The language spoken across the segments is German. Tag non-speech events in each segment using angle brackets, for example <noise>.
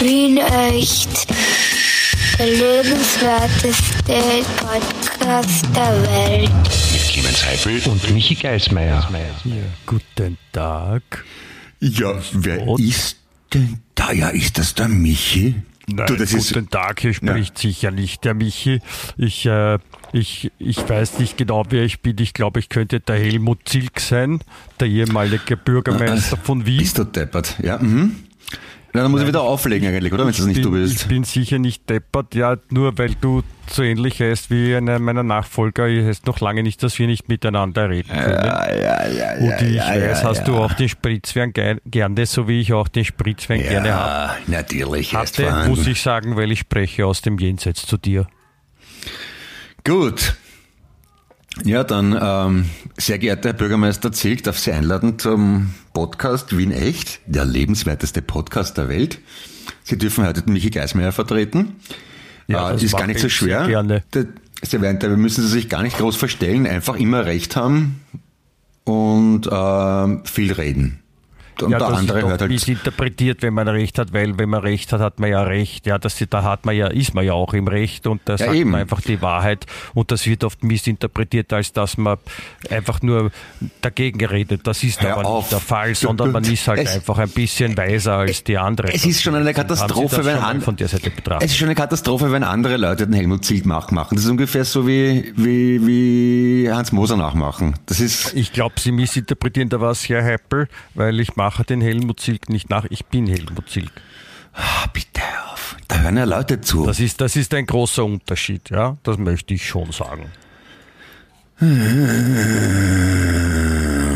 Wien echt. Der lebenswerteste Podcast der Welt. Mit Clemens Heifel und Michi Geismeier. Ja, guten Tag. Ja, wer Und? ist denn da? Ja, ist das der Michi? Nein, du, das ist, guten Tag, hier spricht sicher nicht der Michi. Ich, äh, ich, ich weiß nicht genau, wer ich bin. Ich glaube, ich könnte der Helmut Zilk sein, der ehemalige Bürgermeister von Wien. bist du deppert? Ja, mhm. Dann muss ich wieder auflegen eigentlich, oder? Wenn das nicht bin, du Ich bist. bin sicher nicht deppert, ja, nur weil du so ähnlich heißt wie einer meiner Nachfolger, heißt noch lange nicht, dass wir nicht miteinander reden können. Ja, ja, ja, Und ich ja, weiß, ja, hast ja. du auch den Spritzwein ge gerne, so wie ich auch den Spritzwein gerne habe. Ja, natürlich. Hatte, muss ich sagen, weil ich spreche aus dem Jenseits zu dir. Gut. Ja, dann, ähm, sehr geehrter Herr Bürgermeister Zilk, darf Sie einladen zum Podcast Wien Echt, der lebenswerteste Podcast der Welt. Sie dürfen heute den Michi Geismeier vertreten. Ja, äh, das ist gar nicht so ich schwer. gerne. Sie werden, da müssen Sie sich gar nicht groß verstellen, einfach immer Recht haben und ähm, viel reden. Und Ja, der das andere hört halt interpretiert, wenn man Recht hat, weil wenn man Recht hat, hat man ja Recht. Ja, das, da hat man ja, ist man ja auch im Recht und da sagt eben. man einfach die Wahrheit und das wird oft missinterpretiert, als dass man einfach nur dagegen redet. Das ist Hör aber auf. nicht der Fall, sondern man ist halt es- einfach ein bisschen weiser als die anderen. Es ist schon eine Katastrophe, wenn schon mal an- von der Seite betrachtet. Es ist schon eine Katastrophe, wenn andere Leute den Helmut Zilk nachmachen. Das ist ungefähr so wie, wie, wie Hans Moser nachmachen. Das ist, Ich glaube, Sie missinterpretieren da was, Herr Heppel, weil ich mache den Helmut Zilk nicht nach. Ich bin Helmut Zilk. ah, bitte auf. Da hören ja Leute zu. Das ist, das ist ein großer Unterschied, ja. Das möchte ich schon sagen.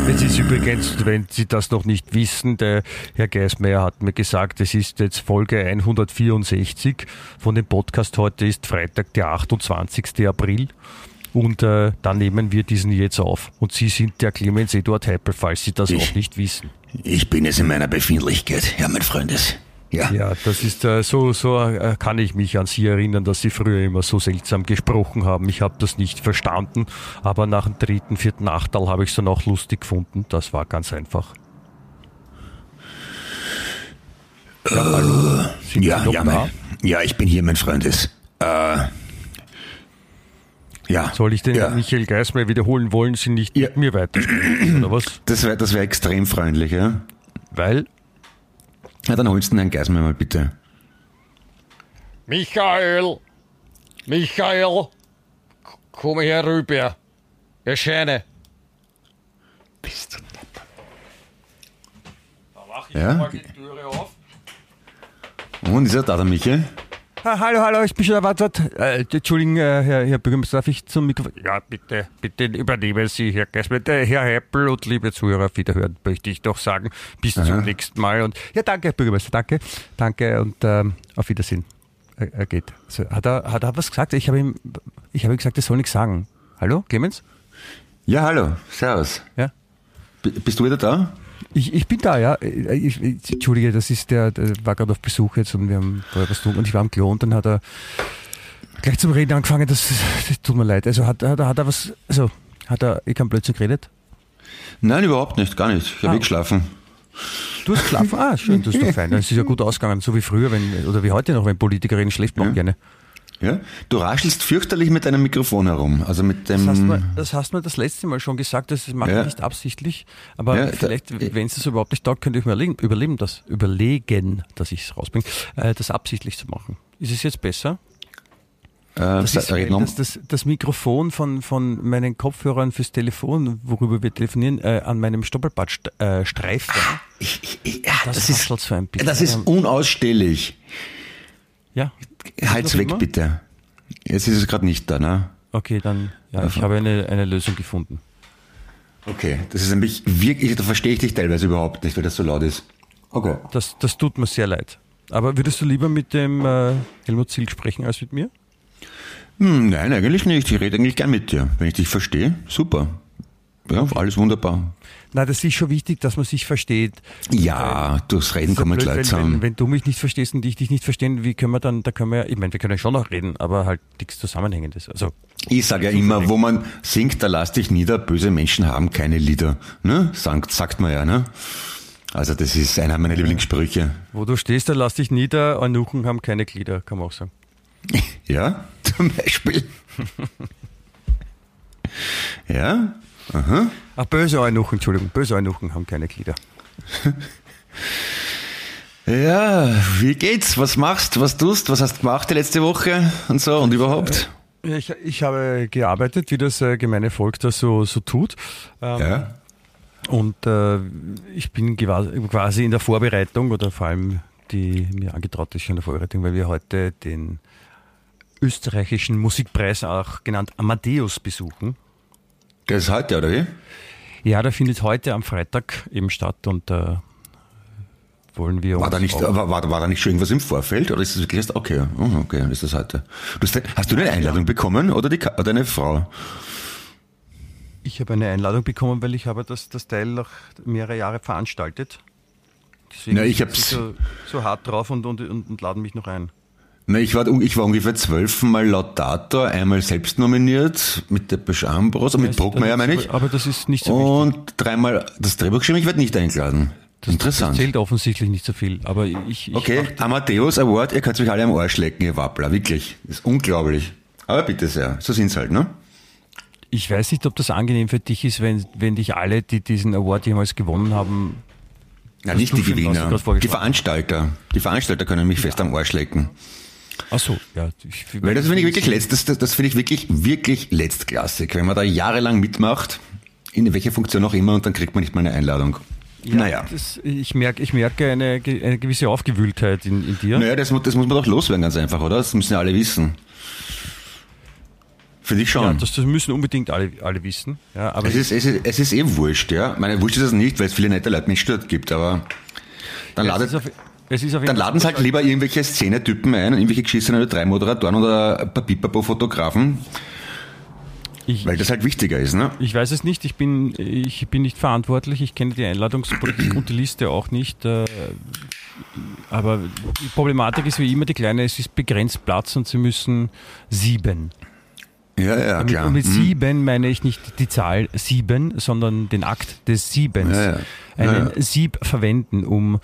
Es ist übrigens, wenn Sie das noch nicht wissen, der Herr Geismeier hat mir gesagt, es ist jetzt Folge 164 von dem Podcast. Heute ist Freitag, der 28. April. Und äh, dann nehmen wir diesen jetzt auf. Und Sie sind der Clemens Eduard Heppel, falls Sie das Ich. auch nicht wissen. Ich bin es in meiner Befindlichkeit, ja, mein Freundes. Ja. Ja, das ist äh, so, so äh, kann ich mich an Sie erinnern, dass Sie früher immer so seltsam gesprochen haben. Ich habe das nicht verstanden, aber nach dem dritten, vierten Achtal habe ich es dann auch lustig gefunden. Das war ganz einfach. Ja, hallo. Sind Ja, Sie noch ja, da? mein, ja, ich bin hier, mein Freundes. Äh, ja. Soll ich den ja. Michael Geismeier wiederholen? Wollen Sie nicht Ja. mit mir weitersprechen, oder was? Das wäre das wär extrem freundlich, ja? Weil Ja, dann holst du den Herrn Geismeier mal bitte. Michael, Michael, komm her rüber. Erscheine. Bist du Da mach ich Ja? mal die Türe auf. Und ist er da, der Michi? Ah, hallo, hallo, ich bin schon erwartet. Äh, Entschuldigen, äh, Herr, Herr Bürgermeister, darf ich zum Mikrofon? Ja, bitte, bitte übernehmen Sie, Herr Geismeier. Der Herr Heppel und liebe Zuhörer, auf Wiederhören, möchte ich doch sagen. Bis zum nächsten Mal. Und ja, danke, Herr Bürgermeister, danke. Danke und ähm, auf Wiedersehen. Er, er geht. Also, hat, er, hat er was gesagt? Ich habe ihm, ich habe ihm gesagt, er soll nichts sagen. Hallo, Clemens? Ja, hallo. Servus. Ja? B bist du wieder da? Ich, ich bin da, ja. Ich, ich, Entschuldige, das ist der, der war gerade auf Besuch jetzt und wir haben vorher was tun und ich war am Klo und dann hat er gleich zum Reden angefangen, das, das tut mir leid. Also hat, hat, er- hat er was, also hat er, ich kann plötzlich geredet? Nein, überhaupt nicht, gar nicht. Ich habe Ah. eh geschlafen. Du hast geschlafen? Ah, schön, das ist doch fein. <laughs> Das ist ja gut ausgegangen, so wie früher, wenn, oder wie heute noch, wenn Politiker reden, schläft man auch gerne. Ja? Du raschelst fürchterlich mit deinem Mikrofon herum. Also mit dem. Das hast, du, das hast mir das letzte Mal schon gesagt, das mache Ja. ich nicht absichtlich, aber Ja, vielleicht, wenn es das überhaupt nicht taugt, könnte ich mir überlegen, überleben, das, überlegen, dass ich es rausbringe, äh, das absichtlich zu machen. Ist es jetzt besser? äh, Das, ist, das, das, das Mikrofon von, von meinen Kopfhörern fürs Telefon, worüber wir telefonieren, äh, an meinem Stoppelbad st äh, streift. ja. ich, ich, ja, Das das, ist, so ein bisschen. das ist unausstehlich. Ja. Halt's weg, bitte. Jetzt ist es gerade nicht da, ne? Okay, dann, ja, ich habe eine, eine Lösung gefunden. Okay, das ist nämlich wirklich, da verstehe ich dich teilweise überhaupt nicht, weil das so laut ist. Okay. Das, das tut mir sehr leid. Aber würdest du lieber mit dem äh, Helmut Zilk sprechen als mit mir? Hm, nein, eigentlich nicht. Ich rede eigentlich gern mit dir. Wenn ich dich verstehe, super. Ja, alles wunderbar. Na, das ist schon wichtig, dass man sich versteht. Ja, durchs Reden kommen wir blöd, gleich zusammen. wenn, wenn du mich nicht verstehst und ich dich nicht verstehen, wie können wir dann, da können wir, ja- ich meine, wir können ja schon noch reden, aber halt nichts Zusammenhängendes. Also, Ich sage ja immer, wo man singt, da lass dich nieder, böse Menschen haben keine Lieder. Ne? Sagt, sagt man ja, ne? Also das ist einer meiner Lieblingssprüche. Wo du stehst, da lass dich nieder, Eunuchen haben keine Glieder, kann man auch sagen. <laughs> Ja, zum Beispiel. <laughs> ja, aha. Ach, böse Eunuchen, Entschuldigung, böse Eunuchen haben keine Glieder. <laughs> Ja, wie geht's? Was machst? Was tust? Was hast du gemacht die letzte Woche und so und überhaupt? Ich, ich habe gearbeitet, wie das äh, gemeine Volk das so, so tut. Ähm, Ja. Und äh, ich bin quasi in der Vorbereitung oder vor allem die mir angetraut ist schon in der Vorbereitung, weil wir heute den österreichischen Musikpreis, auch genannt Amadeus, besuchen. Das ist heute, oder wie? Ja, der findet heute am Freitag eben statt und äh, wollen wir War da, nicht, auch- war, war, war da nicht schon irgendwas im Vorfeld? Oder ist das wirklich erst? Okay, oh, okay, ist das heute. Du hast, hast du eine Einladung bekommen oder, die, Ka- oder eine Frau? Ich habe eine Einladung bekommen, weil ich habe das, das Teil noch mehrere Jahre veranstaltet. Deswegen Na, ich sie so, so hart drauf und, und, und, und laden mich noch ein. Na, ich war, ich war ungefähr zwölfmal Laudator, einmal selbst nominiert, mit der Beschambros, mit Bruckmeier meine ich. Aber das ist nicht so wichtig. Und dreimal das Drehbuch geschrieben, ich werde nicht eingeladen. Interessant. Das zählt offensichtlich nicht so viel. Aber ich, ich Okay, Amadeus Award, ihr könnt mich alle am Arsch lecken, ihr Wappler, wirklich. Das ist unglaublich. Aber bitte sehr, so sind's halt, ne? Ich weiß nicht, ob das angenehm für dich ist, wenn, wenn dich alle, die diesen Award jemals gewonnen haben, Na, nicht die Gewinner, die Veranstalter. Die Veranstalter können mich fest am Arsch lecken. Ach so, ja. Ich, Weil das finde ich wirklich letzt, das, das, das finde ich wirklich, wirklich letztklassig. Wenn man da jahrelang mitmacht, in welcher Funktion auch immer, und dann kriegt man nicht mal eine Einladung. Ja, naja. Das, ich, merke, ich merke eine, eine gewisse Aufgewühltheit in, in dir. Naja, das, das muss man doch loswerden, ganz einfach, oder? Das müssen ja alle wissen. Finde ich schon. Ja, das, das müssen unbedingt alle, alle wissen. Ja, aber es, ist, es, ist, es ist eh wurscht, ja. Meine, wurscht ist es nicht, weil es viele nette Leute nicht dort gibt, aber dann, es ladet, auf, dann laden sie halt lieber irgendwelche Szenetypen ein, irgendwelche geschissenen oder drei Moderatoren oder Papipapo-Fotografen, ich, weil das halt wichtiger ist, ne? Ich weiß es nicht, ich bin, ich bin nicht verantwortlich, ich kenne die Einladungspolitik und die Liste auch nicht. äh, Aber die Problematik ist wie immer die kleine, es ist begrenzt Platz und sie müssen sieben. Ja, ja, Mit, klar. und mit Hm. sieben meine ich nicht die Zahl sieben, sondern den Akt des Siebens. Ja, ja. Einen Ja. Sieb verwenden, um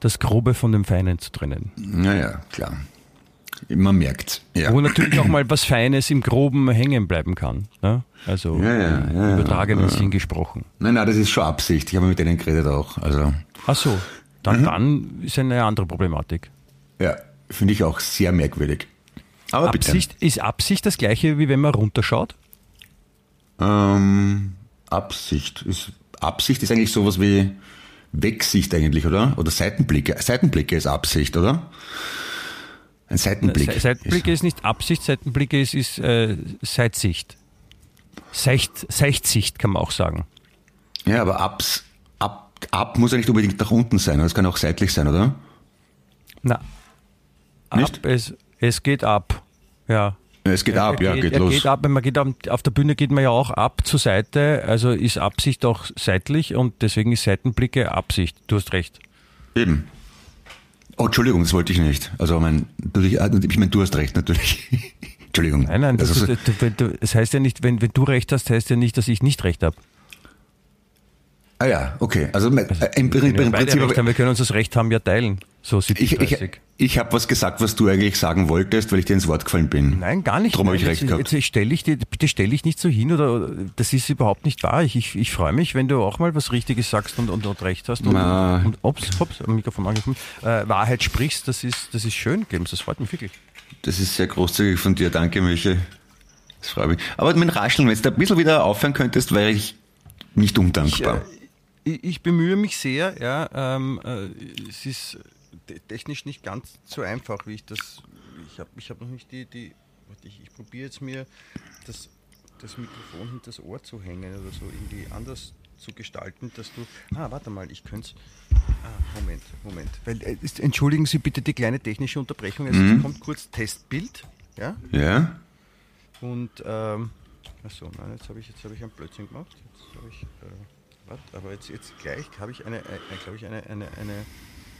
das Grobe von dem Feinen zu trennen. Ja, ja, klar. Man merkt. Ja. Wo natürlich auch mal was Feines im Groben hängen bleiben kann. Ne? Also Ja, ja, ja. übertragenen Ja. Sinn gesprochen. Nein, nein, das ist schon Absicht. Ich habe mit denen geredet auch. Also, Ach so, dann, Mhm. dann ist eine andere Problematik. ja, finde ich auch sehr merkwürdig. Aber Absicht, ist Absicht das gleiche, wie wenn man runterschaut? Ähm, Absicht ist Absicht ist eigentlich sowas wie Wegsicht eigentlich, oder? Oder Seitenblicke. Seitenblicke ist Absicht, oder? Ein Seitenblick. Se- Seitenblicke ist nicht Absicht, Seitenblicke ist, ist äh, Seitsicht. Seicht, Seichtsicht kann man auch sagen. Ja, aber abs, ab, ab muss ja nicht unbedingt nach unten sein. Es kann auch seitlich sein, oder? Na, Nicht? ab, es, es geht ab. Ja. Es geht ab, ja, geht er los. Geht ab, man geht am- auf der Bühne geht man ja auch ab zur Seite, also ist Absicht auch seitlich und deswegen ist Seitenblicke Absicht. Du hast recht. Eben. Oh, Entschuldigung, das wollte ich nicht. Also, mein, du, ich meine, du hast recht, natürlich. <laughs> Entschuldigung. Nein, nein, das, also, du, du, du, das heißt ja nicht, wenn, wenn du recht hast, heißt ja nicht, dass ich nicht recht habe. Ah ja, okay. Also, äh, im, im, Prinzip, haben, wir können uns das Recht haben ja teilen. So ich, 70, ich, 30. ich habe was gesagt, was du eigentlich sagen wolltest, weil ich dir ins Wort gefallen bin. Nein, gar nicht. Drum habe ich recht jetzt, gehabt. Jetzt stelle ich dir, bitte stelle ich nicht so hin oder das ist überhaupt nicht wahr. Ich, ich, ich freue mich, wenn du auch mal was Richtiges sagst und, und, und recht hast und, Na. und ups, ups, am Mikrofon angekommen, äh, Wahrheit sprichst, das ist, das ist schön, Clemens, das freut mich wirklich. Das ist sehr großzügig von dir, danke, Michi. Das freut mich. Aber mit dem Rascheln, wenn du ein bisschen wieder aufhören könntest, wäre ich nicht Ich, undankbar. äh, ich, ich bemühe mich sehr, ja, ähm, äh, es ist te- technisch nicht ganz so einfach, wie ich das, ich habe ich hab noch nicht die, die warte, ich, ich probiere jetzt mir das, das Mikrofon hinter das Ohr zu hängen oder so irgendwie anders zu gestalten, dass du, ah, warte mal, ich könnte es, ah, Moment, Moment, weil, äh, entschuldigen Sie bitte die kleine technische Unterbrechung, also es kommt kurz Testbild, ja, ja? und, ähm, achso, nein, jetzt habe ich, jetzt habe ich einen Blödsinn gemacht. Jetzt habe ich, äh, warte, aber jetzt, jetzt gleich habe ich eine, eine glaube ich, eine, eine, eine,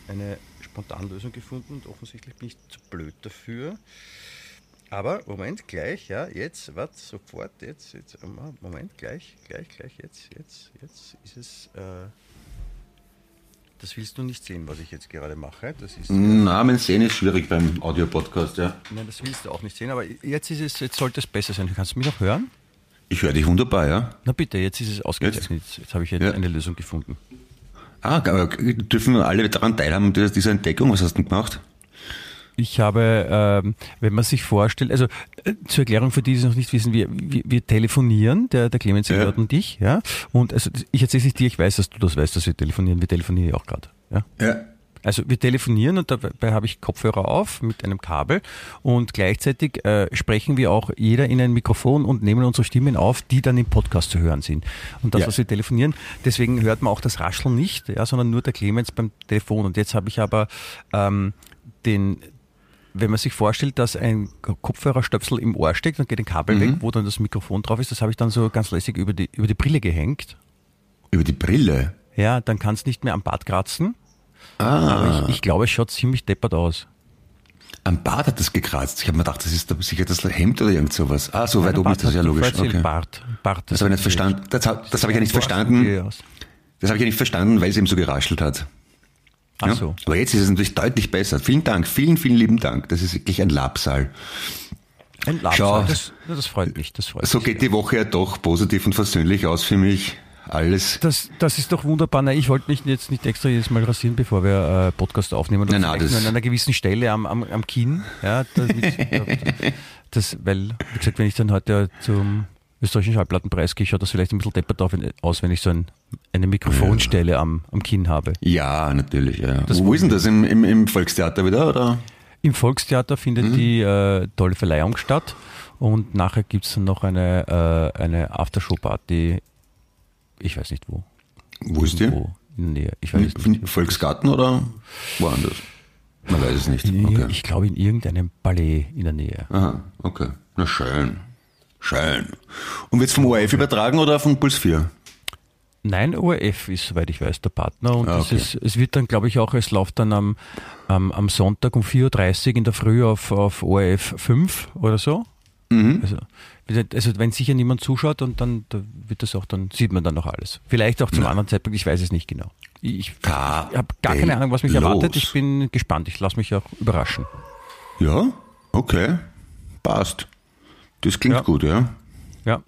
eine Spontanlösung gefunden und offensichtlich bin ich zu blöd dafür. Aber, Moment, gleich, ja, jetzt, warte, sofort, jetzt, jetzt, ähm, Moment, gleich, gleich, gleich, jetzt, jetzt, jetzt ist es, äh, Das willst du nicht sehen, was ich jetzt gerade mache. Das ist, Na, mein Sehen ist schwierig beim Audio-Podcast, ja. nein, das willst du auch nicht sehen, aber jetzt ist es, jetzt sollte es besser sein. Kannst du mich noch hören? Ich höre dich wunderbar, ja. Na bitte, jetzt ist es ausgezeichnet. Jetzt, jetzt habe ich Ja. eine Lösung gefunden. Ah, aber dürfen wir alle daran teilhaben, dieser Entdeckung? Was hast du denn gemacht? Ich habe, ähm, wenn man sich vorstellt, also äh, zur Erklärung für die, die es noch nicht wissen, wir, wir, wir telefonieren, der, der Clemens ja. und ich, ja. Und also ich erzähle es nicht dir, ich weiß, dass du das weißt, dass wir telefonieren. Wir telefonieren ja auch gerade. Ja. Ja. Also wir telefonieren und dabei habe ich Kopfhörer auf mit einem Kabel und gleichzeitig äh, sprechen wir auch jeder in ein Mikrofon und nehmen unsere Stimmen auf, die dann im Podcast zu hören sind. Und das, Ja. was wir telefonieren, deswegen hört man auch das Rascheln nicht, ja, sondern nur der Clemens beim Telefon. Und jetzt habe ich aber ähm, den wenn man sich vorstellt, dass ein Kopfhörerstöpsel im Ohr steckt und geht ein Kabel weg, wo dann das Mikrofon drauf ist, das habe ich dann so ganz lässig über die, über die Brille gehängt. Über die Brille. Ja, dann kann es nicht mehr am Bart kratzen. Ah, Aber ich, ich glaube, es schaut ziemlich deppert aus. am Bart hat das gekratzt. Ich habe mir gedacht, das ist sicher das Hemd oder irgend sowas. Ah, so weit oben ist das ja logisch. Okay. Bart. Bart Das habe ich nicht verstanden. Das, hab- das habe ich ja nicht verstanden. Das habe ich ja nicht verstanden, weil es eben so geraschelt hat. Ach Ja? so. Aber jetzt ist es natürlich deutlich besser. Vielen Dank, vielen, vielen lieben Dank. Das ist wirklich ein Labsal. Ein Labsal, Schau. Das, das freut mich. Das freut So mich geht sehr. die Woche ja doch positiv und versöhnlich aus für mich. Alles. das, das ist doch wunderbar. Nein, ich wollte mich jetzt nicht extra jedes Mal rasieren, bevor wir äh, Podcast aufnehmen. Nein, nein, das- an einer gewissen Stelle am, am, am Kinn. Ja, damit, <laughs> das, weil, wie gesagt, wenn ich dann heute zum österreichischen Schallplattenpreis gehe, schaut das vielleicht ein bisschen deppert aus, wenn ich so ein, eine Mikrofonstelle am, am Kinn habe. Ja, natürlich. Ja. Das Wo ist denn das? Im, im, im Volkstheater wieder? Oder? Im Volkstheater findet Mhm. die äh, tolle Verleihung statt und nachher gibt es dann noch eine, äh, eine Aftershow-Party, ich weiß nicht wo. Wo ist die? Wo in der Nähe. Ich weiß Im nicht. Volksgarten oder woanders? Man weiß es nicht. In, Okay. Ich glaube in irgendeinem Ballet in der Nähe. Aha, okay. Na schön. Schön. Und wird es vom ORF übertragen oder von Puls 4? Nein, ORF ist, soweit ich weiß, der Partner. Und Ah, okay. ist, es wird dann, glaube ich, auch, es läuft dann am, am, am Sonntag um 4.30 Uhr in der Früh auf, auf ORF 5 oder so. Mhm. Also, also wenn sicher niemand zuschaut und dann da wird das auch, dann sieht man dann noch alles. Vielleicht auch zum anderen Zeitpunkt, ich weiß es nicht genau. Ich, ich habe gar keine Ahnung, was mich los. erwartet. Ich bin gespannt. Ich lasse mich auch überraschen. Ja, okay. Passt. Das klingt Ja. gut, ja. Ja.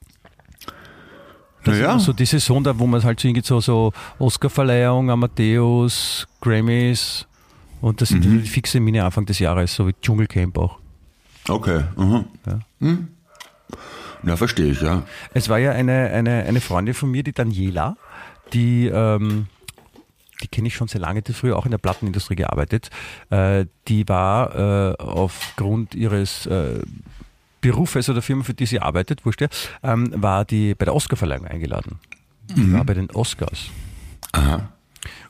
Das Naja. ist so die Saison, da wo man halt so hingeht, so, so Oscarverleihung, Amadeus, Grammys und das sind Mhm. die fixe Mine Anfang des Jahres, so wie Dschungelcamp auch. Okay. Aha. Ja. Hm. Na, verstehe ich, ja. Es war ja eine, eine, eine Freundin von mir, die Daniela, die, ähm, die kenne ich schon sehr lange, die früher auch in der Plattenindustrie gearbeitet. Äh, die war äh, aufgrund ihres äh, Berufes oder Firma, für die sie arbeitet, wurscht ja, ähm, war die bei der Oscarverleihung eingeladen. Die war bei den Oscars. Aha.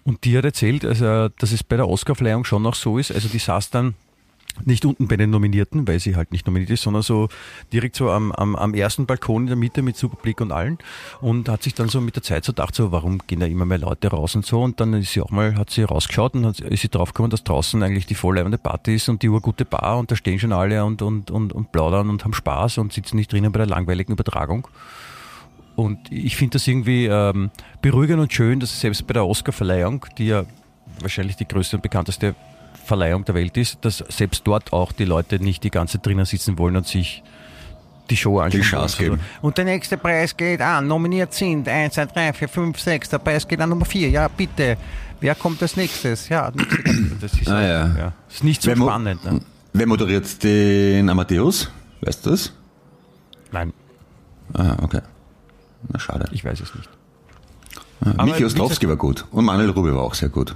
Und die hat erzählt, also, dass es bei der Oscarverleihung schon noch so ist. Also die saß dann nicht unten bei den Nominierten, weil sie halt nicht nominiert ist, sondern so direkt so am, am, am ersten Balkon in der Mitte mit super Blick und allen und hat sich dann so mit der Zeit so gedacht, so warum gehen da immer mehr Leute raus und so und dann ist sie auch mal, hat sie rausgeschaut und hat, ist sie draufgekommen, dass draußen eigentlich die vollleibende Party ist und die urgute Bar und da stehen schon alle und, und, und, und plaudern und haben Spaß und sitzen nicht drinnen bei der langweiligen Übertragung. Und ich finde das irgendwie ähm, beruhigend und schön, dass selbst bei der Oscarverleihung, die ja wahrscheinlich die größte und bekannteste Verleihung der Welt ist, dass selbst dort auch die Leute nicht die ganze Zeit drinnen sitzen wollen und sich die Show anschauen. Die Chance geben. Und der nächste Preis geht an, nominiert sind 1, 2, 3, 4, 5, 6, der Preis geht an Nummer 4, ja bitte. Wer kommt als nächstes? Ja, das ist, Ah, ja. ja. ist nicht so Wer spannend. Ne? Wer moderiert den Amadeus? Weißt du das? Nein, Ah, okay. Na, schade. ich weiß es nicht. Ah, Michi Ostrowski war gut. Und Manuel Rubio war auch sehr gut.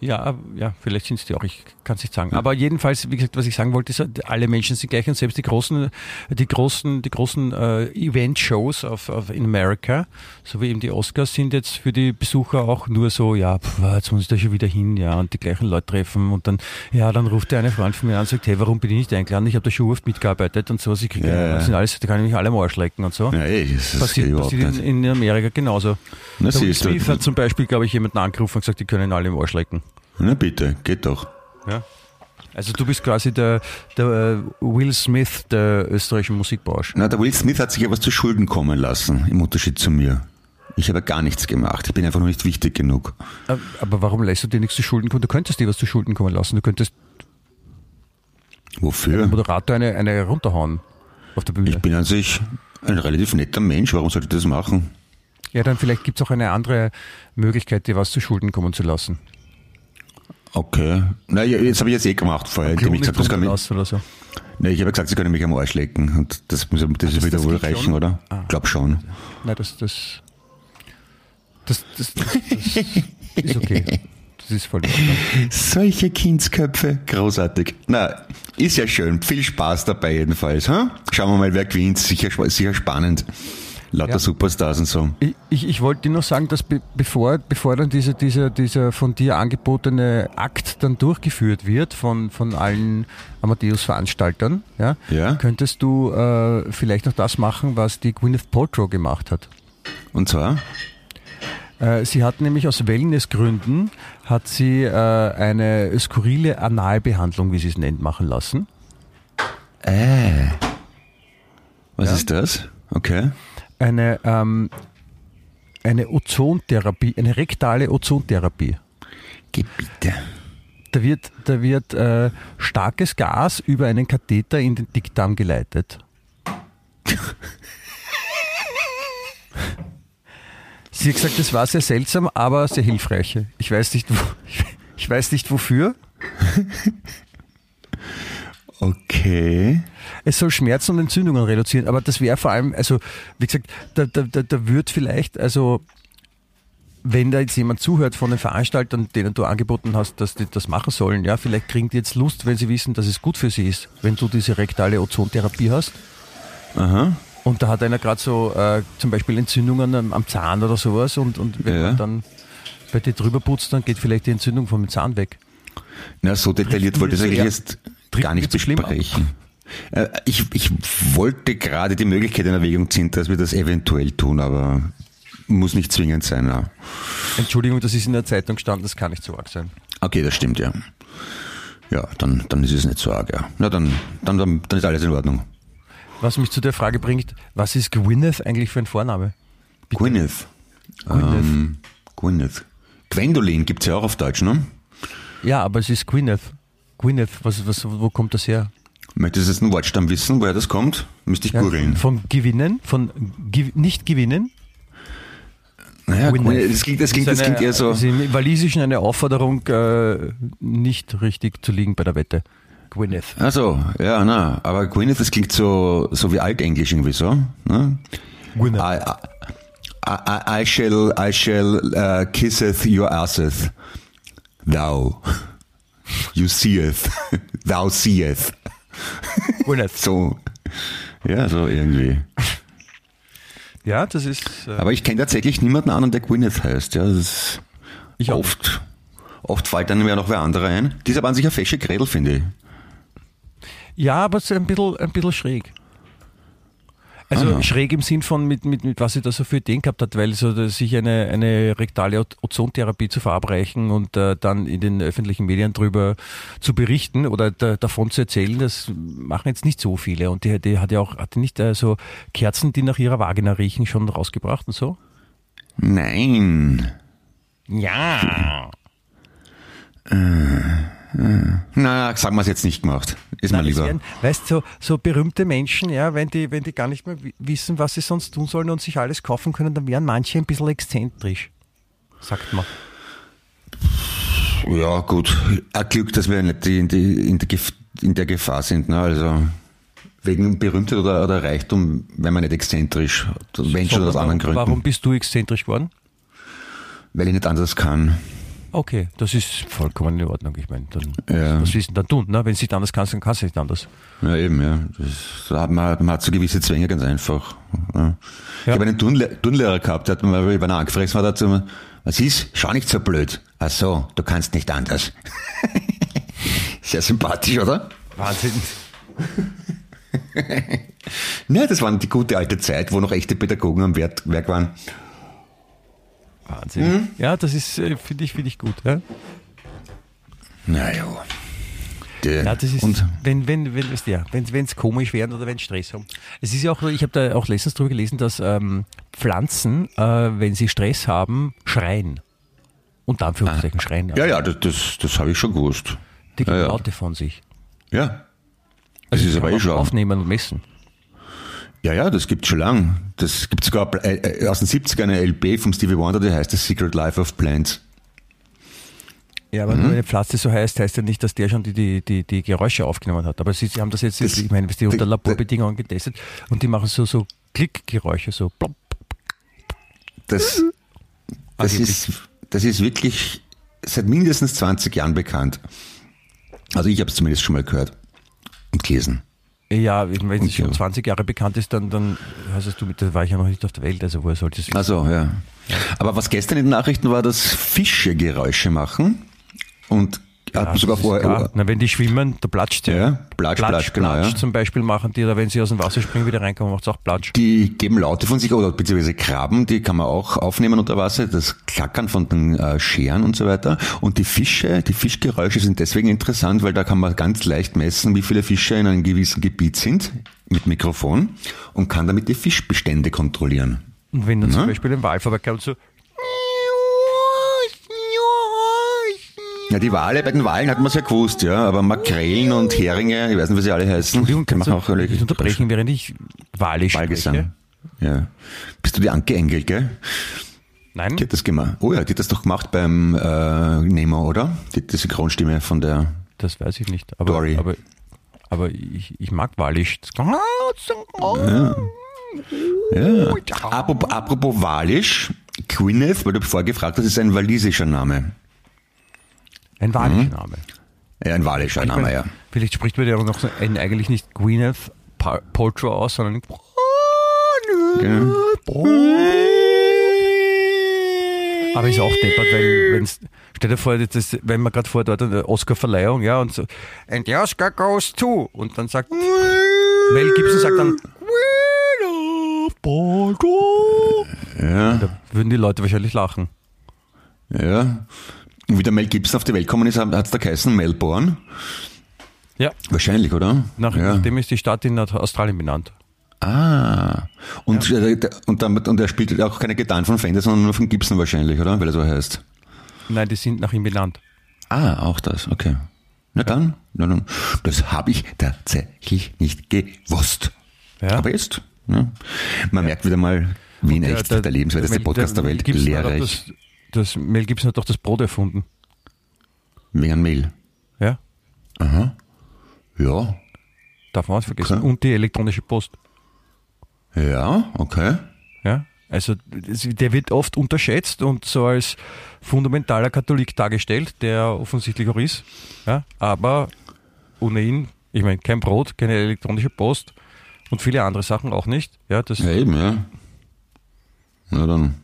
Ja, ja, vielleicht sind es die auch, ich kann es nicht sagen. Aber jedenfalls, wie gesagt, was ich sagen wollte, ist, alle Menschen sind gleich und selbst die großen, die großen, die großen äh, Event-Shows auf, auf in America, so wie eben die Oscars, sind jetzt für die Besucher auch nur so, ja, pf, jetzt muss ich da schon wieder hin, ja, und die gleichen Leute treffen und dann, ja, dann ruft der eine Freund von mir an und sagt, hey, warum bin ich nicht eingeladen? Ich habe da schon oft mitgearbeitet und so, ich kriege, Ja, ja. das sind alles, da kann ich mich alle am Arsch lecken und so. Ja, ey, das geht Passiert, passiert in, in Amerika genauso. Na, Will siehst du. Hat zum Beispiel, glaube ich, jemanden angerufen und gesagt, die können alle im Arsch lecken. Na bitte, geht doch. Ja. Also du bist quasi der, der äh, Will Smith der österreichischen Musikbranche. Na, der Will Smith hat sich ja was zu Schulden kommen lassen, im Unterschied zu mir. Ich habe gar nichts gemacht. Ich bin einfach noch nicht wichtig genug. Aber warum lässt du dir nichts zu Schulden kommen? Du könntest dir was zu Schulden kommen lassen. Du könntest Wofür? dem Moderator eine, eine runterhauen auf der Bühne. Ich bin an sich ein relativ netter Mensch. Warum sollte ich das machen? Ja, dann vielleicht gibt es auch eine andere Möglichkeit, dir was zu Schulden kommen zu lassen. Okay. Na, jetzt habe ich jetzt eh gemacht vorher, indem ich gesagt, das kann oder so. nee, ich habe gesagt, sie können mich am Arsch lecken. Und das, muss- das, das- das wohl geht reichen, schon? oder? Ah. Glaub schon. Nein, das, das, das, das, das, ist okay. Das ist voll. Solche Kindsköpfe, großartig. Na, ist ja schön. Viel Spaß dabei jedenfalls. Hm? Schauen wir mal, wer gewinnt. Sicher, sicher spannend. Lauter Ja. Superstars und so. Ich, ich, ich wollte dir noch sagen, dass be, bevor, bevor dann dieser, dieser, dieser von dir angebotene Akt dann durchgeführt wird von, von allen Amadeus-Veranstaltern, ja, Ja. könntest du äh, vielleicht noch das machen, was die Gwyneth Paltrow gemacht hat. Und zwar? Äh, sie hat nämlich aus Wellnessgründen hat sie äh, eine skurrile Analbehandlung, wie sie es nennt, machen lassen. Äh. Was Ja. ist das? Okay. Eine, ähm, eine Ozontherapie, eine rektale Ozontherapie. Gebiete. Da wird, da wird äh, starkes Gas über einen Katheter in den Dickdarm geleitet. Sie hat gesagt, das war sehr seltsam, aber sehr hilfreich. Ich weiß nicht, wo, <laughs> ich weiß nicht wofür. Okay. Es soll Schmerzen und Entzündungen reduzieren, aber das wäre vor allem, also wie gesagt, da, da, da, da wird vielleicht, also wenn da jetzt jemand zuhört von den Veranstaltern, denen du angeboten hast, dass die das machen sollen, ja, vielleicht kriegen die jetzt Lust, wenn sie wissen, dass es gut für sie ist, wenn du diese rektale Ozontherapie hast. Aha. Und da hat einer gerade so äh, zum Beispiel Entzündungen am, am Zahn oder sowas und, und wenn Ja. man dann bei dir drüber putzt, dann geht vielleicht die Entzündung vom Zahn weg. Na, so detailliert wollte ich eigentlich jetzt trifft gar nicht zu ab. besprechen. Äh, Ich, ich wollte gerade die Möglichkeit in Erwägung ziehen, dass wir das eventuell tun, aber muss nicht zwingend sein. Ja. Entschuldigung, das ist in der Zeitung gestanden, das kann nicht so arg sein. Okay, das stimmt, ja. Ja, dann, dann ist es nicht so arg, ja. Na, dann, dann, dann, dann ist alles in Ordnung. Was mich zu der Frage bringt, was ist Gwyneth eigentlich für ein Vorname? Gwyneth. Gwyneth. Ähm, Gwyneth. Gwendolin gibt's ja auch auf Deutsch, ne? Ja, aber es ist Gwyneth. Gwyneth, was, was, wo kommt das her? Möchtest du jetzt einen Wortstamm wissen, woher das kommt? Müsste ich googeln. Von gewinnen, von gi nicht gewinnen. Naja, Gwyneth. Das klingt, das klingt, das klingt eher so. ist Im Walisischen eine Aufforderung, äh, nicht richtig zu liegen bei der Wette. Gwyneth. Also, ja, na, aber Gwyneth, das klingt so, so wie Altenglisch irgendwie so. Ne? Gwyneth. I, I, I, shall, I shall uh, kisseth your asses. Thou. You seeth. <laughs> Thou seeth. Gwyneth. <laughs> So. Ja, so irgendwie. Ja, das ist. Äh, Aber ich kenne tatsächlich niemanden anderen, der Gwyneth heißt. Ja, das ist Ich auch oft. Oft fällt einem ja noch wer anderer ein. Die ist aber an sich eine fesche Gredel, finde ich. ja, aber es ist ein bisschen, ein bisschen schräg. Also Ah. schräg im Sinn von, mit, mit, mit was sie da so für Ideen gehabt hat, weil so sich eine, eine rektale Oz- Ozontherapie zu verabreichen und äh, dann in den öffentlichen Medien drüber zu berichten oder da, davon zu erzählen, das machen jetzt nicht so viele. Und die, die hat ja auch, hat die nicht äh, so Kerzen, die nach ihrer Vagina riechen, schon rausgebracht und so? Nein. Ja. Na, sagen wir es jetzt nicht gemacht. Ist mir Nein, lieber. werden, weißt du, so, so berühmte Menschen, ja, wenn die, wenn die gar nicht mehr wi- wissen, was sie sonst tun sollen und sich alles kaufen können, dann wären manche ein bisschen exzentrisch. Sagt man. Ja, gut. Ein Glück, dass wir nicht in, die, in, der, Gef- in der Gefahr sind. Ne? Also wegen Berühmtheit oder, oder Reichtum wären wir nicht exzentrisch. Wenn schon aus anderen Gründen. Warum bist du exzentrisch geworden? Weil ich nicht anders kann. Okay, das ist vollkommen in Ordnung. Ich meine, dann, Ja. was willst du denn dann tun? Ne? Wenn du nicht anders kannst, dann kannst du nicht anders. Ja, eben, ja. Das, da hat man, man hat so gewisse Zwänge ganz einfach. Ja. Ich habe einen Turnle Turnlehrer gehabt, der hat mir mal über einen angefragt, war dazu was ist? Schau nicht so blöd. Ach so, du kannst nicht anders. <laughs> Sehr sympathisch, oder? Wahnsinn. <laughs> Ne, das war die gute alte Zeit, wo noch echte Pädagogen am Werk waren. Wahnsinn. Mhm. Ja, das ist, äh, finde ich, finde ich gut. Ja? Naja. Ja, das ist, und wenn, wenn, wenn, du, ja, wenn, wenn es komisch werden oder wenn Stress haben. Es ist ja auch, ich habe da auch letztens drüber gelesen, dass ähm, Pflanzen, äh, wenn sie Stress haben, schreien. Unter Anführungszeichen schreien. ja, ja, das, das, das habe ich schon gewusst. Die geben ja, ja. Laute von sich. Ja. Das ist Kann aber eh schon. Aufnehmen und messen. Ja, ja, das gibt schon lang. Das gibt sogar äh, äh, aus den 70ern eine LP vom Stevie Wonder, die heißt The Secret Life of Plants. Ja, aber Mhm. nur eine Pflanze so heißt, heißt ja nicht, dass der schon die, die, die, die Geräusche aufgenommen hat. Aber sie, sie haben das jetzt, Das- ich meine, die unter Laborbedingungen getestet und die machen so, so Klickgeräusche, so plopp. Das, das, Angeblich. ist, das ist wirklich seit mindestens 20 Jahren bekannt. Also ich habe es zumindest schon mal gehört und gelesen. Ja, wenn es Und schon ja. 20 Jahre bekannt ist, dann, dann es du, mit, da war ich ja noch nicht auf der Welt, also woher sollte es Also, ja. Aber was gestern in den Nachrichten war, dass Fische Geräusche machen und man sogar vorher. Na, wenn die schwimmen, da platscht ja. Ja, platsch, platsch, genau, ja. zum Beispiel machen die, oder wenn sie aus dem Wasser springen, wieder reinkommen, macht es auch Platsch. Die geben Laute von sich oder beziehungsweise Krabben, die kann man auch aufnehmen unter Wasser, das Klackern von den äh, Scheren und so weiter. Und die Fische, die Fischgeräusche sind deswegen interessant, weil da kann man ganz leicht messen, wie viele Fische in einem gewissen Gebiet sind mit Mikrofon und kann damit die Fischbestände kontrollieren. Und wenn dann zum Na? Beispiel ein Wal vorbeikommt, so, Ja, die Wale, bei den Walen hat man es ja gewusst, ja, aber Makrelen und Heringe, ich weiß nicht, wie sie alle heißen, Entschuldigung, machen du auch nicht unterbrechen, während ich Walisch spreche? Wahlgesang. Ja. Bist du die Anke Engel, gell? Nein, Die hat das gemacht. Oh ja, die hat das doch gemacht beim äh, Nemo, oder? Die, die Synchronstimme von der. das weiß ich nicht. Aber, Dory. aber, aber ich, ich mag Walisch. Das- Ja. Apropos, apropos Walisch, Gwyneth, weil du vorher gefragt hast, ist ein walisischer Name. Ein walischer Name. Ja, ein walischer Name, mein, ja. Vielleicht spricht man ja auch noch so ein, eigentlich nicht Gwyneth Pa- Paltrow aus, sondern Genau. Aber ist auch deppert, weil wenn's, stell dir vor, das, wenn man gerade vor dort eine Oscar-Verleihung, ja, und so, and the Oscar goes to, und dann sagt, Mel Gibson sagt dann, Gwyneth. Ja, Da würden die Leute wahrscheinlich lachen. ja. Und wie der Mel Gibson auf die Welt gekommen ist, hat es da geheißen Melbourne. Ja. Wahrscheinlich, oder? Nach, ja. Nachdem ist die Stadt in Australien benannt. Ah. Und, äh, der- und, damit, und er spielt auch keine Gitarren von Fender, sondern nur von Gibson wahrscheinlich, oder? Weil er so heißt. Nein, die sind nach ihm benannt. Ah, auch das, okay. Na dann, na dann. das habe ich tatsächlich nicht gewusst. Ja. Aber jetzt, ne? man merkt wieder mal, Wien Ja, echt, der, lebenswerteste Mel- Podcast der, Mel Welt, lehrreich. Das, Mel Gibson hat doch das Brot erfunden. Wegen Mail. Ja, Ja, darf man auch vergessen. Okay. Und die elektronische Post. ja, okay. Ja, also der wird oft unterschätzt und so als fundamentaler Katholik dargestellt, der offensichtlich auch ist. Ja, aber ohne ihn, ich meine, kein Brot, keine elektronische Post und viele andere Sachen auch nicht. Ja, das, Ja, eben, ja. Na dann.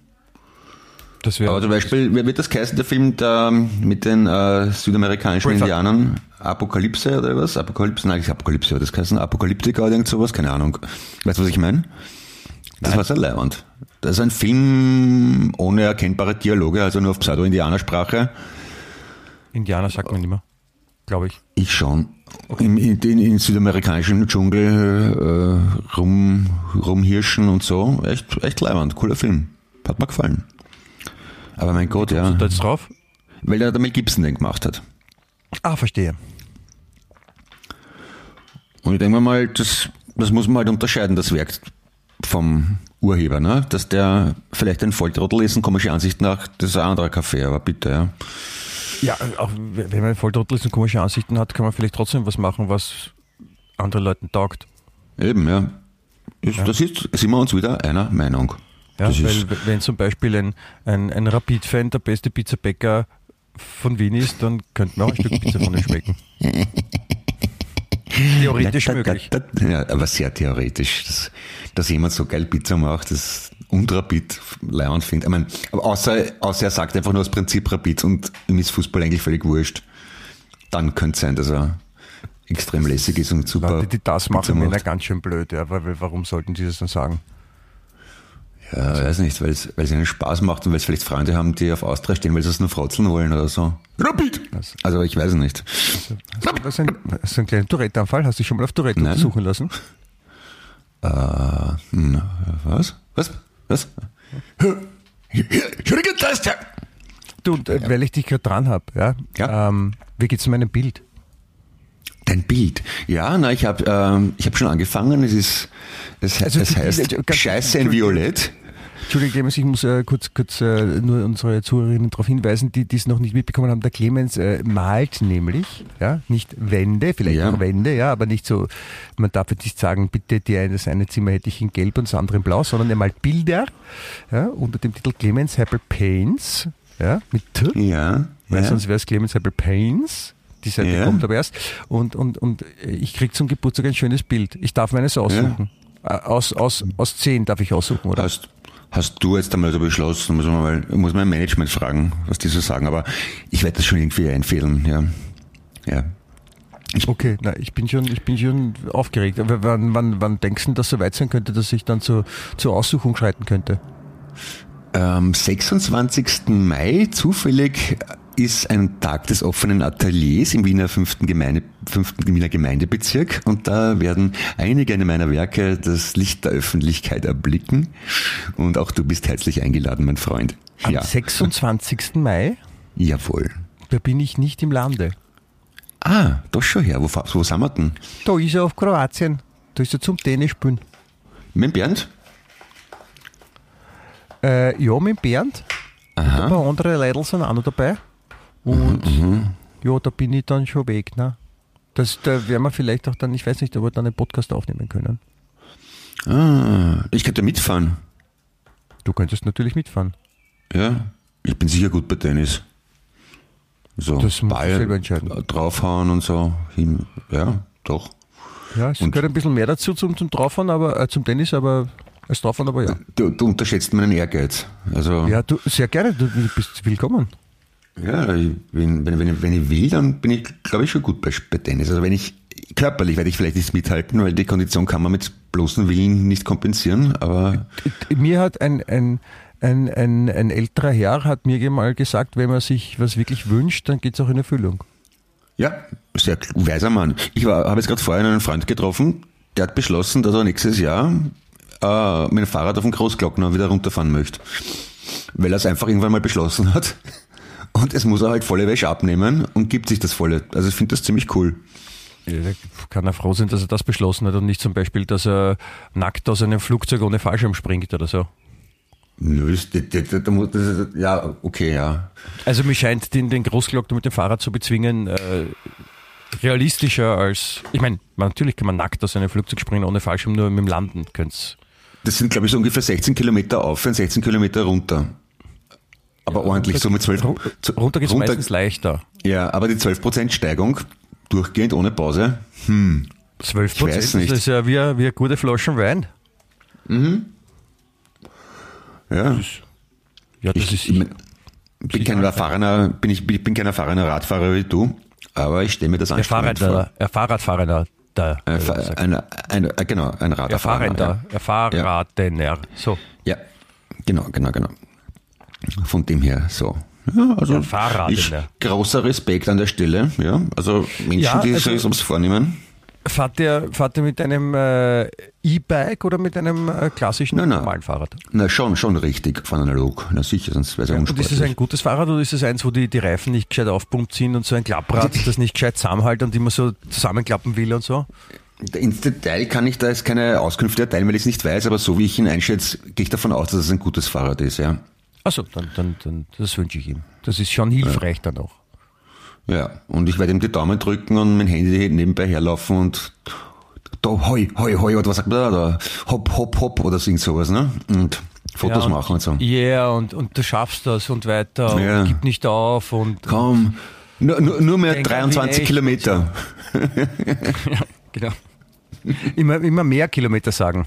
Das wäre. Aber zum Beispiel, wer wird das heißen, der Film da mit den äh, südamerikanischen Braveheart. Indianern? Apokalypse oder was? Apokalypse, nein, nicht Apokalypse, das heißen Apokalyptiker oder irgend sowas? Keine Ahnung. Weißt du, was ich meine? Das war sehr leibend. Das ist ein Film ohne erkennbare Dialoge, also nur auf Pseudo-Indianersprache. Indianer sagt man immer, glaube ich. Ich schon. Im, in, in, in südamerikanischen Dschungel äh, rum, rumhirschen und so. Echt, echt leibend. Cooler Film. Hat mir gefallen. Aber mein Gott, ja. Da jetzt drauf? Weil der, der Mel Gibson den gemacht hat. Ah, verstehe. Und ich denke mal, das, das muss man halt unterscheiden, das Werk vom Urheber, ne? Dass der vielleicht ein Volltrottel ist und komische Ansicht nach, das ist ein anderer Kaffee, aber bitte, ja. Ja, auch wenn man Volltrottel ist und komische Ansichten hat, kann man vielleicht trotzdem was machen, was anderen Leuten taugt. Eben, ja. Das ist, sind wir uns wieder einer Meinung. Ja, das weil wenn zum Beispiel ein, ein, ein Rapid-Fan der beste Pizzabäcker von Wien ist, dann könnte man auch ein Stück Pizza von ihm schmecken. <laughs> Theoretisch Da, da, möglich. da, ja, aber sehr theoretisch. Dass, dass jemand so geil Pizza macht, das und Rapid Leon findet. Ich meine, aber außer, außer er sagt einfach nur das Prinzip Rapid und ihm ist Fußball eigentlich völlig wurscht, dann könnte es sein, dass er extrem lässig ist und super. Leute, die das Pizza machen, ja macht. ganz schön blöd. Ja, weil warum sollten die das dann sagen? Ja, weiß nicht, weil es ihnen Spaß macht und weil es vielleicht Freunde haben, die auf Austria stehen, weil sie es nur frotzeln wollen oder so. Rapid! Also ich weiß es nicht. Hast du, hast du einen, hast du einen kleinen Tourette-Anfall? Hast du dich schon mal auf Tourette Nein. untersuchen lassen? Äh, hm, was? Was? Was? Der. Du, und, äh, weil ich dich gerade dran habe, ja, Ja. Ähm, wie geht's meinem Bild? Dein Bild. Ja, na, ich habe ähm, ich hab schon angefangen. Es ist, es, Also es heißt ganz- Scheiße in Violett. Entschuldigung, Clemens, ich muss äh, kurz, kurz äh, nur unsere Zuhörerinnen darauf hinweisen, die es noch nicht mitbekommen haben. Der Clemens äh, malt nämlich, ja, nicht Wände, vielleicht Ja. auch Wände, ja, aber nicht so, man darf jetzt nicht sagen, bitte die eine, das eine Zimmer hätte ich in Gelb und das andere in Blau, sondern er malt Bilder, ja, unter dem Titel Clemens Heppel Paints, ja, mit T, Ja. weil ja. sonst wäre es Clemens Heppel Paints. Die Seite Ja. kommt aber erst. Und, und, und ich krieg zum Geburtstag ein schönes Bild. Ich darf meines aussuchen. Äh, Aus, aus, aus zehn darf ich aussuchen, oder? Hast, hast du jetzt einmal so beschlossen, muss man mal, muss mein Management fragen, was die so sagen, aber ich werde das schon irgendwie einfädeln, ja. Ja. Okay, na, ich bin schon, ich bin schon aufgeregt. Aber wann, wann, wann denkst du, dass so weit sein könnte, dass ich dann zur, zur Aussuchung schreiten könnte? Am 26. Mai zufällig ist ein Tag des offenen Ateliers im Wiener 5. Gemeinde, 5. Wiener Gemeindebezirk und da werden einige meiner Werke das Licht der Öffentlichkeit erblicken und auch du bist herzlich eingeladen, mein Freund. Am Ja, 26. Mai, jawohl. da bin ich nicht im Lande. Ah, doch schon her. Wo, wo sind wir denn? Da ist er auf Kroatien. Da ist er zum Tennis spielen. Mit Bernd? Äh, ja, mit Bernd. Und ein paar andere Leute sind auch noch dabei. Und ja, da bin ich dann schon weg. Ne? Das, da werden wir vielleicht auch dann, ich weiß nicht, ob wir dann einen Podcast aufnehmen können. Ah, ich könnte mitfahren. Du könntest natürlich mitfahren. Ja, ich bin sicher gut bei Tennis. So, Das du selber entscheiden. draufhauen und so. Hin, ja, doch. Ja, es Und- gehört ein bisschen mehr dazu zum, zum Drauffahren, aber äh, zum Tennis, aber als Drauffahren, aber ja. Du, du unterschätzt meinen Ehrgeiz. Also, Ja, du, sehr gerne, du bist willkommen. Ja, ich, wenn, wenn, wenn, ich- wenn ich will, dann bin ich, glaube ich, schon gut bei, bei Tennis. Also wenn ich, körperlich werde ich vielleicht nicht mithalten, weil die Kondition kann man mit bloßem Willen nicht kompensieren, aber Mir hat ein, ein, ein, ein, ein älterer Herr hat mir mal gesagt, wenn man sich was wirklich wünscht, dann geht es auch in Erfüllung. Ja, sehr weiser Mann. Ich habe jetzt gerade vorhin einen Freund getroffen, der hat beschlossen, dass er nächstes Jahr äh, mit dem Fahrrad auf den Großglockner wieder runterfahren möchte. Weil er es einfach irgendwann mal beschlossen hat. Und es muss er halt volle Wäsche abnehmen und gibt sich das volle. Also ich finde das ziemlich cool. Ja, kann er froh sein, dass er das beschlossen hat und nicht zum Beispiel, dass er nackt aus einem Flugzeug ohne Fallschirm springt oder so. Nö, das, das, ja, okay, ja. Also mir scheint den, den Großglockner mit dem Fahrrad zu bezwingen äh, realistischer als, ich meine, natürlich kann man nackt aus einem Flugzeug springen ohne Fallschirm, nur mit dem Landen könnte Das sind, glaube ich, so ungefähr 16 Kilometer auf und 16 Kilometer runter. Aber ordentlich, so mit 12 zu- Runter geht es meistens leichter. Ja, aber die 12% Steigung durchgehend ohne Pause. 12 Ich weiß Prozent, nicht. das ist ja wie, wie eine gute Flasche Wein. Ja. Ja, das Ich, ist, ich bin kein erfahrener, bin ich, ich bin kein erfahrener Radfahrer wie du, aber ich stelle mir das anstrengend vor. Fahrradfahrer, der Fahrradfahrer, der, Ein, ein, ein, äh, genau, ein Raderfahrer. Erfahrender, Erfahrener, so. Ja. ja, genau, genau, genau. Von dem her so. Ja, also Fahrradler. ich, großer Respekt an der Stelle. Ja, also Menschen, Ja, die also- sich ums vornehmen. Fahrt ihr, fahrt ihr mit einem äh, E-Bike oder mit einem äh, klassischen Nein, nein. normalen Fahrrad? Na schon, schon richtig von analog. Na sicher, sonst wäre es ja Und ist es ein gutes Fahrrad oder ist es eins, wo die, die Reifen nicht gescheit aufpumpt sind und so ein Klapprad, <laughs> das nicht gescheit zusammenhält und immer so zusammenklappen will und so? Ins Detail kann ich da jetzt keine Auskünfte erteilen, weil ich es nicht weiß, aber so wie ich ihn einschätze, gehe ich davon aus, dass es ein gutes Fahrrad ist, ja. Achso, dann, dann, dann, das wünsche ich ihm. Das ist schon hilfreich dann auch. Ja, und ich werde ihm die Daumen drücken und mein Handy nebenbei herlaufen und da hoi, hoi, hoi, oder was sagt man da, da hopp, hopp, hopp oder so irgend sowas, ne? Und Fotos Ja, und- machen und so. Ja, und, und du schaffst das und weiter Ja. und gib nicht auf und Komm, nur, nur, nur mehr Denk an 23 ihn echt Kilometer. <laughs> ja, genau. Immer, immer mehr Kilometer sagen.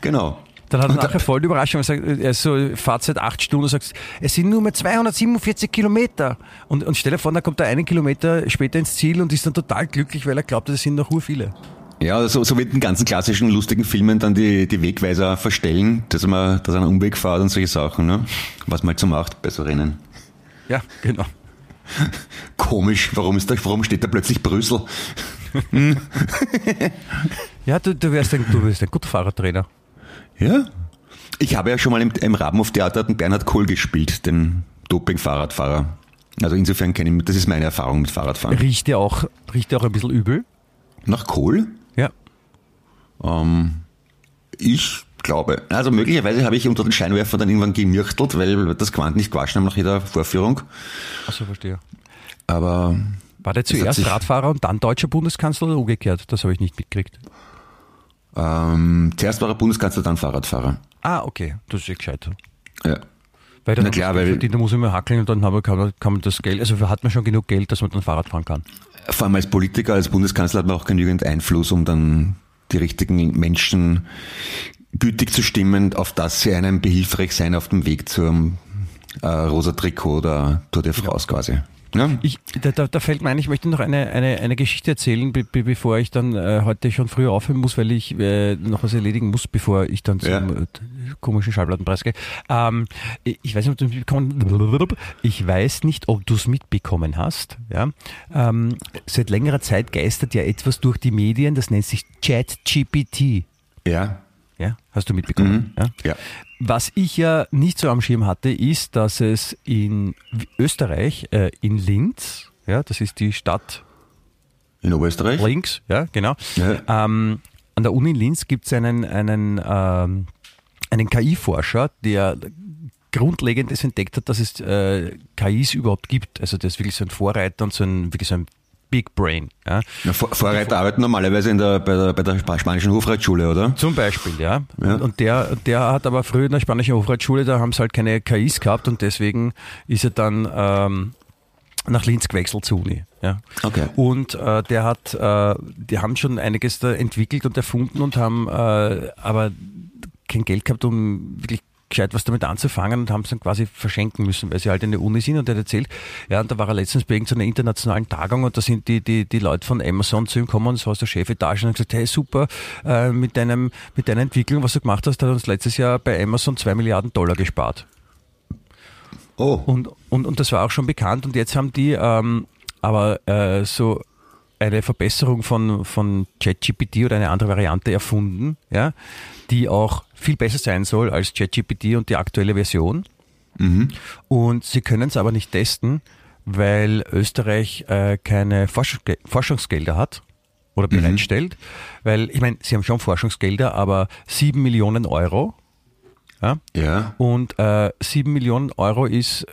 Genau. Dann hat er nachher voll die Überraschung, er sagt, er ist so, fahrt seit acht Stunden und sagt, es sind nur mehr 247 Kilometer. Und, und stell dir vor, dann kommt er einen Kilometer später ins Ziel und ist dann total glücklich, weil er glaubt, es sind noch ur viele. Ja, so, so wie in den ganzen klassischen lustigen Filmen dann die, die Wegweiser verstellen, dass man, dass man einen Umweg fährt und solche Sachen, ne? Was man halt so macht bei so Rennen. Ja, genau. <laughs> Komisch, warum, ist da, warum steht da plötzlich Brüssel? <laughs> Ja, du, du, wärst ein, du wärst ein guter Fahrradtrainer. Ja. Ich habe ja schon mal im, im Rabenhof-Theater den Bernhard Kohl gespielt, den Doping-Fahrradfahrer. Also insofern kenne ich, das ist meine Erfahrung mit Fahrradfahren. Riecht dir auch, riecht auch ein bisschen übel? Nach Kohl? Ja. Ähm, ich glaube. Also möglicherweise habe ich unter den Scheinwerfer dann irgendwann gemürchtelt, weil das Quant nicht gewaschen haben nach jeder Vorführung. Achso, verstehe. Aber War der zuerst Radfahrer und dann deutscher Bundeskanzler oder umgekehrt? Das habe ich nicht mitgekriegt. Ähm, zuerst war er Bundeskanzler, dann Fahrradfahrer. Ah, okay. Das ist ja gescheit. Ja. Weil dann Na klar, weil- da muss ich mal hackeln und dann haben wir- kann man, kann man das Geld, also hat man schon genug Geld, dass man dann Fahrrad fahren kann. Vor allem als Politiker, als Bundeskanzler hat man auch genügend Einfluss, um dann die richtigen Menschen gütig zu stimmen, auf dass sie einem behilfreich sein auf dem Weg zum äh, rosa Trikot oder Tour de France quasi. Ja? Ich, da, da, da fällt mir ein, ich möchte noch eine, eine, eine Geschichte erzählen, be, be, bevor ich dann äh, heute schon früher aufhören muss, weil ich äh, noch was erledigen muss, bevor ich dann zum äh, komischen Schallplattenpreis gehe. Ähm, ich weiß nicht, ob du es mitbekommen Ich weiß nicht, ob du es mitbekommen hast. Ja? Ähm, seit längerer Zeit geistert ja etwas durch die Medien, das nennt sich ChatGPT. ja. Ja, hast du mitbekommen? Ja? Ja. Was ich ja nicht so am Schirm hatte, ist, dass es in Österreich, äh, in Linz, ja, das ist die Stadt In Oberösterreich? links, ja, genau, Ja. ähm, an der Uni in Linz gibt es einen, einen, ähm, einen KI-Forscher, der Grundlegendes entdeckt hat, dass es äh, KIs überhaupt gibt. Also der ist wirklich so ein Vorreiter und so ein, wirklich so ein Big Brain. Ja. Ja, Vor- Vorreiter arbeiten normalerweise in der, bei, der, bei der Spa- spanischen Hofreitschule, oder? Zum Beispiel, ja. Ja. Und, und der, der hat aber früher in der spanischen Hofreitschule, da haben sie halt keine KIs gehabt und deswegen ist er dann ähm, nach Linz gewechselt zur Uni. Ja. Okay. Und äh, der hat, äh, die haben schon einiges da entwickelt und erfunden und haben äh, aber kein Geld gehabt, um wirklich gescheit was damit anzufangen und haben es dann quasi verschenken müssen, weil sie halt in der Uni sind und er hat erzählt, ja, und da war er letztens bei irgendeiner internationalen Tagung und da sind die, die, die Leute von Amazon zu ihm gekommen und so aus der Chefetage und haben gesagt, hey super, äh, mit deinem, mit deiner Entwicklung, was du gemacht hast, hat uns letztes Jahr bei Amazon zwei Milliarden Dollar gespart. Oh. Und, und, und das war auch schon bekannt. Und jetzt haben die ähm, aber äh, so eine Verbesserung von, von ChatGPT oder eine andere Variante erfunden, ja, die auch viel besser sein soll als ChatGPT und die aktuelle Version. Und sie können es aber nicht testen, weil Österreich äh, keine Forschungsge Forschungsgelder hat oder bereitstellt. Weil, ich meine, sie haben schon Forschungsgelder, aber sieben Millionen Euro. Ja, Ja. und äh, 7 Millionen Euro ist,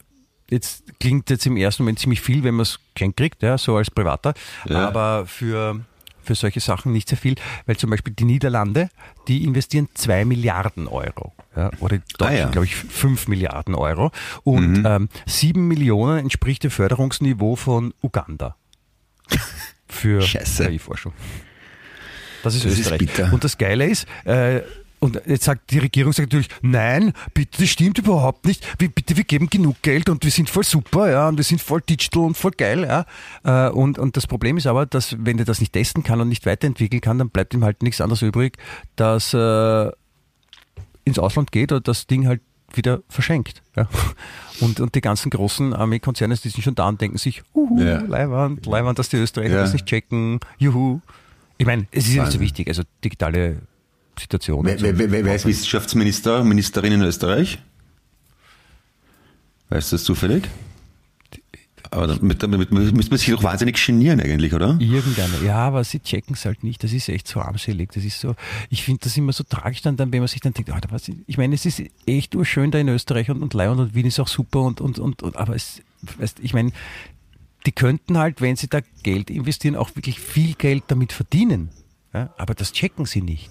jetzt klingt jetzt im ersten Moment ziemlich viel, wenn man es geschenkt kriegt, ja, so als Privater, Ja. aber für, für solche Sachen nicht sehr viel, weil zum Beispiel die Niederlande, die investieren 2 Milliarden Euro. Ja, oder Deutschland, Ah, ja. Mhm. glaube ich, 5 Milliarden Euro. Und ähm, 7 Millionen entspricht dem Förderungsniveau von Uganda. <laughs> Für. KI-Forschung. Das ist Das ist Österreich. bitter. und das Geile ist, äh, und jetzt sagt die Regierung sagt natürlich, nein, bitte, das stimmt überhaupt nicht. Wir, bitte, wir geben genug Geld und wir sind voll super, ja, und wir sind voll digital und voll geil, ja. Äh, Und, und das Problem ist aber, dass wenn er das nicht testen kann und nicht weiterentwickeln kann, dann bleibt ihm halt nichts anderes übrig, dass äh, ins Ausland geht oder das Ding halt wieder verschenkt. Ja. Und, und die ganzen großen Armeekonzerne, die sind schon da und denken sich, uhu, Ja. Leiwand, Leiwand, dass die Österreicher Ja. das nicht checken, juhu. Ich meine, es ist ja nicht so wichtig, also digitale Situation. Wer, wer, wer, wer ist Wissenschaftsminister, Ministerin in Österreich? Weißt du das zufällig? Aber damit, damit müsste man sich doch wahnsinnig genieren eigentlich, oder? Irgendeiner. Ja, aber sie checken es halt nicht. Das ist echt so armselig. Das ist so, ich finde das immer so tragisch dann, wenn man sich dann denkt, Alter, was, ich meine, es ist echt urschön da in Österreich und, und Leon und Wien ist auch super und, und, und, und aber es, weißt, ich meine, die könnten halt, wenn sie da Geld investieren, auch wirklich viel Geld damit verdienen. Ja, aber das checken sie nicht.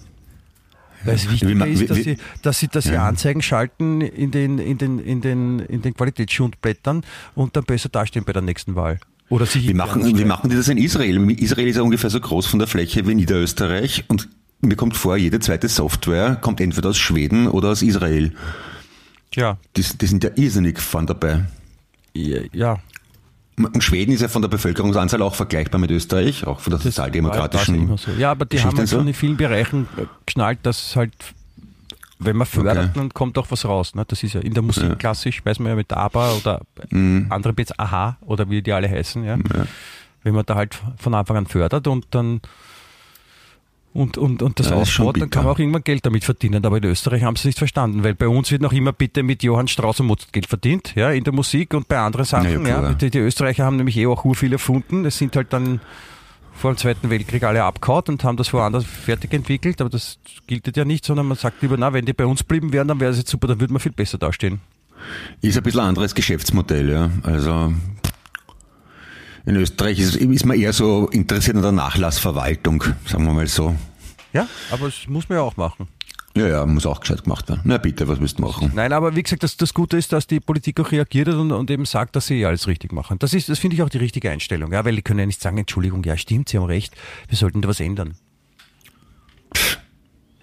Weil es ma- ist, dass sie, dass sie, dass sie Ja. Anzeigen schalten in den, in den, in den, in den Qualitätsschundblättern und dann besser dastehen bei der nächsten Wahl. Oder sich Wie machen, wie machen die das in Israel? Israel ist ja ungefähr so groß von der Fläche wie Niederösterreich und mir kommt vor, jede zweite Software kommt entweder aus Schweden oder aus Israel. Ja, Die, die sind ja irrsinnig vorn dabei. Ja, ja. Und Schweden ist ja von der Bevölkerungsanzahl auch vergleichbar mit Österreich, auch von der sozialdemokratischen. War so. Ja, aber die haben halt so. schon in vielen Bereichen äh, geschnallt, dass halt, wenn man fördert, Okay. dann kommt auch was raus. Ne? Das ist ja in der Musik Ja. klassisch, weiß man ja mit ABBA oder Mhm. andere Bits Aha oder wie die alle heißen. Ja? Wenn man da halt von Anfang an fördert und dann und, und, und das das ausbaut, dann kann man auch irgendwann Geld damit verdienen. Aber in Österreich haben sie es nicht verstanden, weil bei uns wird noch immer bitte mit Johann Strauss und Mozart Geld verdient, ja, in der Musik und bei anderen Sachen. Ja, Ja, die, die Österreicher haben nämlich eh auch ur viel erfunden. Das sind halt dann vor dem Zweiten Weltkrieg alle abgehauen und haben das woanders fertig entwickelt, aber das gilt ja nicht, sondern man sagt lieber, na, wenn die bei uns blieben wären, dann wäre es jetzt super, dann würde man viel besser dastehen. Ist ein bisschen ein anderes Geschäftsmodell, ja. Also in Österreich ist, ist man eher so interessiert an der Nachlassverwaltung, sagen wir mal so. Ja, aber das muss man ja auch machen. Ja, ja, muss auch gescheit gemacht werden. Na bitte, was willst du machen? Nein, aber wie gesagt, das, das Gute ist, dass die Politik auch reagiert hat und, und eben sagt, dass sie eh alles richtig machen. Das ist, das finde ich auch die richtige Einstellung, ja, weil die können ja nicht sagen, Entschuldigung, ja, stimmt, Sie haben recht, wir sollten da was ändern.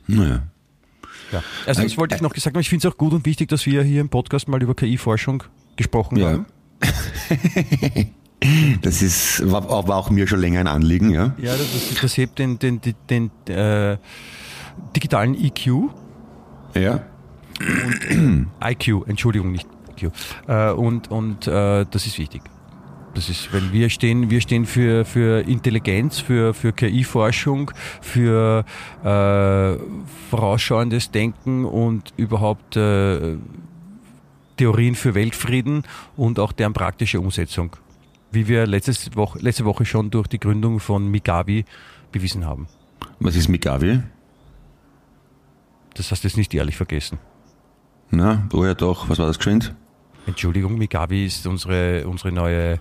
Naja. Ja. Also das wollte ich noch gesagt haben. Ich finde es auch gut und wichtig, dass wir hier im Podcast mal über KI-Forschung gesprochen Ja. haben. <laughs> Das ist, war, war auch mir schon länger ein Anliegen, ja. Ja, das, das hebt den, den, den, den äh, digitalen EQ, Ja. IQ, Entschuldigung, nicht IQ. Äh, und und äh, das ist wichtig. Das ist, weil wir stehen, wir stehen für, für Intelligenz, für, für KI-Forschung, für äh, vorausschauendes Denken und überhaupt äh, Theorien für Weltfrieden und auch deren praktische Umsetzung. Wie wir letztes Woche, letzte Woche schon durch die Gründung von Migavi bewiesen haben. Was ist Migavi? Das hast du jetzt nicht ehrlich vergessen. Na, oh ja doch, was war das geschwind? Entschuldigung, Migavi ist unsere, unsere neue,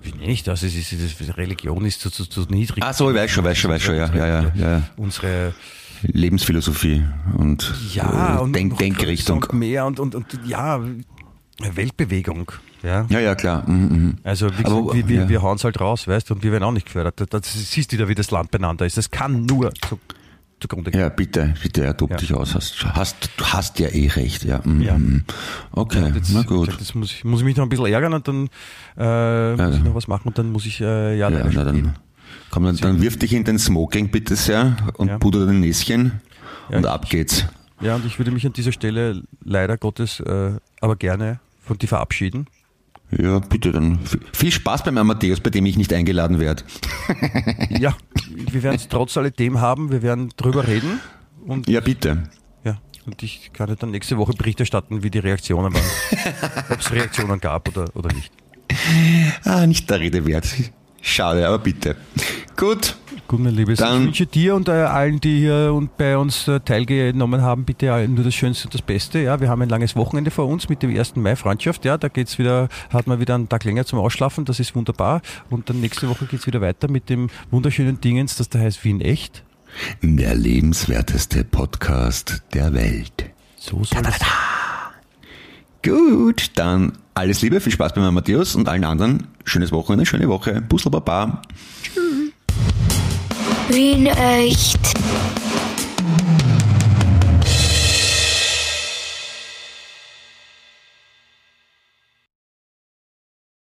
wie nenne ich das? Es ist, es ist, Religion ist zu, zu, zu niedrig. Ah so, ich weiß schon, weiß schon, weiß schon, ja, ja, ja, ja. Unsere, Lebensphilosophie und ja, äh, Denk Denkrichtung. und mehr und, und, und, ja, Weltbewegung. Ja. Ja, ja, klar. Mhm, mhm. Also wie Aber, gesagt, wir, wir, ja. wir hauen es halt raus, weißt du, und wir werden auch nicht gefördert. Das, siehst du wieder, wie das Land beieinander ist. Das kann nur zu, zugrunde gehen. Ja, bitte, bitte, ja, tob Ja. dich aus. Hast, hast, du hast ja eh recht, ja. Mhm, Ja. mhm. Okay, Jetzt, na gut. gesagt, Jetzt muss ich, muss ich mich noch ein bisschen ärgern und dann äh, muss ich noch was machen und dann muss ich äh, ja, leider na dann, komm, dann, dann wirf dich in den Smoking bitte sehr und puder dein Näschen und ab geht's. Ja, und ich würde mich an dieser Stelle leider Gottes äh, aber gerne von dir verabschieden. Ja, bitte dann. Viel Spaß beim Amadeus, bei dem ich nicht eingeladen werde. <laughs> Ja, wir werden es trotz alledem haben, wir werden drüber reden und Ja, bitte. ja, und ich kann dir dann nächste Woche Bericht erstatten, wie die Reaktionen waren. <laughs> Ob es Reaktionen gab oder, oder nicht. Ah, nicht der Rede wert. Schade, aber bitte. Gut. Gut, mein Liebes. Dann- ich wünsche dir und äh, allen, die hier und bei uns äh, teilgenommen haben, bitte allen nur das Schönste und das Beste. Ja, wir haben ein langes Wochenende vor uns mit dem 1. Mai Freundschaft. Ja, da geht's wieder, hat man wieder einen Tag länger zum Ausschlafen. Das ist wunderbar. Und dann nächste Woche geht's wieder weiter mit dem wunderschönen Dingens, das da heißt Wien echt. Der lebenswerteste Podcast der Welt. So soll es Gut, dann alles Liebe, viel Spaß beim Amadeus und allen anderen. Schönes Wochenende, schöne Woche. Busel Baba. Wien echt.